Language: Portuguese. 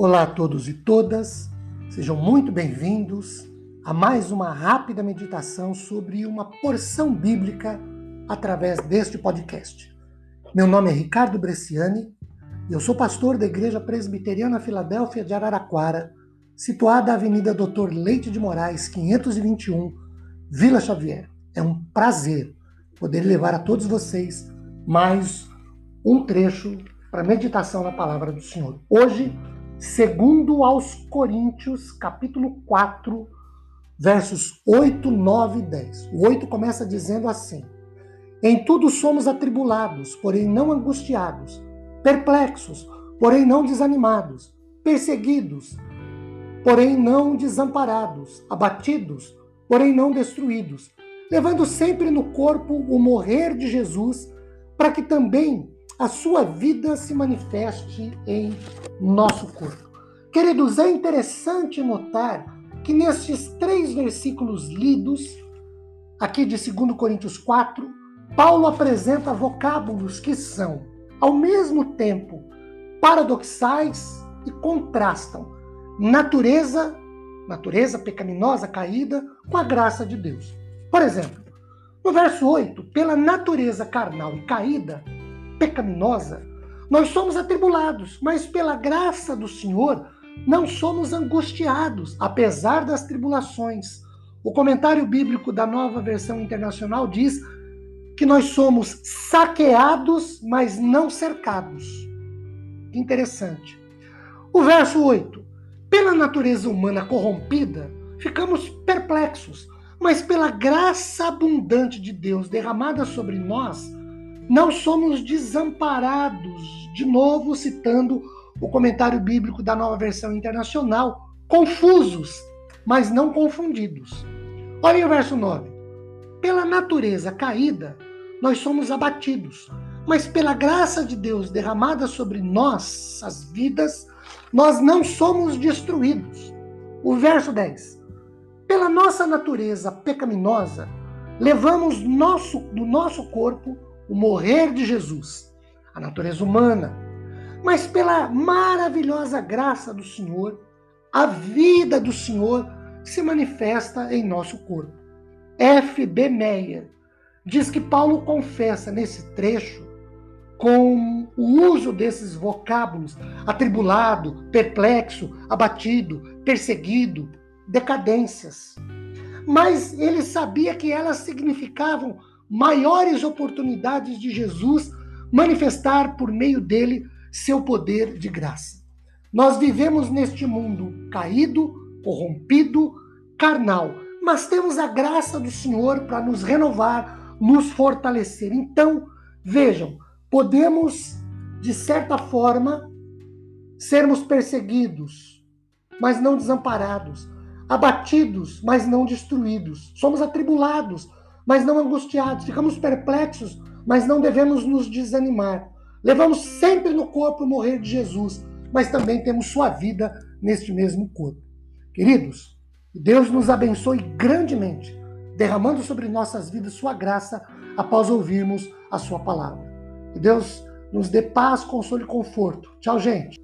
Olá a todos e todas, sejam muito bem-vindos a mais uma rápida meditação sobre uma porção bíblica através deste podcast. Meu nome é Ricardo Bresciani e eu sou pastor da Igreja Presbiteriana Filadélfia de Araraquara, situada na Avenida Doutor Leite de Moraes, 521, Vila Xavier. É um prazer poder levar a todos vocês mais um trecho para meditação na palavra do Senhor. Hoje, Segundo aos Coríntios, capítulo 4, versos 8, 9 e 10. O 8 começa dizendo assim: Em tudo somos atribulados, porém não angustiados, perplexos, porém não desanimados, perseguidos, porém não desamparados, abatidos, porém não destruídos, levando sempre no corpo o morrer de Jesus, para que também a sua vida se manifeste em nosso corpo. Queridos, é interessante notar que nestes três versículos lidos, aqui de 2 Coríntios 4, Paulo apresenta vocábulos que são, ao mesmo tempo, paradoxais e contrastam natureza, natureza pecaminosa caída, com a graça de Deus. Por exemplo, no verso 8, pela natureza carnal e caída, pecaminosa, nós somos atribulados, mas pela graça do Senhor não somos angustiados, apesar das tribulações. O comentário bíblico da nova versão internacional diz que nós somos saqueados, mas não cercados. Interessante. O verso 8. Pela natureza humana corrompida, ficamos perplexos, mas pela graça abundante de Deus derramada sobre nós, não somos desamparados. De novo, citando o comentário bíblico da nova versão internacional, confusos, mas não confundidos. Olha o verso 9. Pela natureza caída, nós somos abatidos, mas pela graça de Deus derramada sobre nossas vidas, nós não somos destruídos. O verso 10. Pela nossa natureza pecaminosa, levamos nosso, do nosso corpo o morrer de Jesus, a natureza humana, mas pela maravilhosa graça do Senhor, a vida do Senhor se manifesta em nosso corpo. F. B. Meyer diz que Paulo confessa nesse trecho, com o uso desses vocábulos, atribulado, perplexo, abatido, perseguido, decadências. Mas ele sabia que elas significavam maiores oportunidades de Jesus manifestar por meio dele seu poder de graça. Nós vivemos neste mundo caído, corrompido, carnal, mas temos a graça do Senhor para nos renovar, nos fortalecer. Então, vejam, podemos, de certa forma, sermos perseguidos, mas não desamparados, abatidos, mas não destruídos. Somos atribulados, mas não angustiados. Ficamos perplexos, mas não devemos nos desanimar. Levamos sempre no corpo o morrer de Jesus, mas também temos sua vida neste mesmo corpo. Queridos, Deus nos abençoe grandemente, derramando sobre nossas vidas sua graça após ouvirmos a sua palavra. Que Deus nos dê paz, consolo e conforto. Tchau, gente.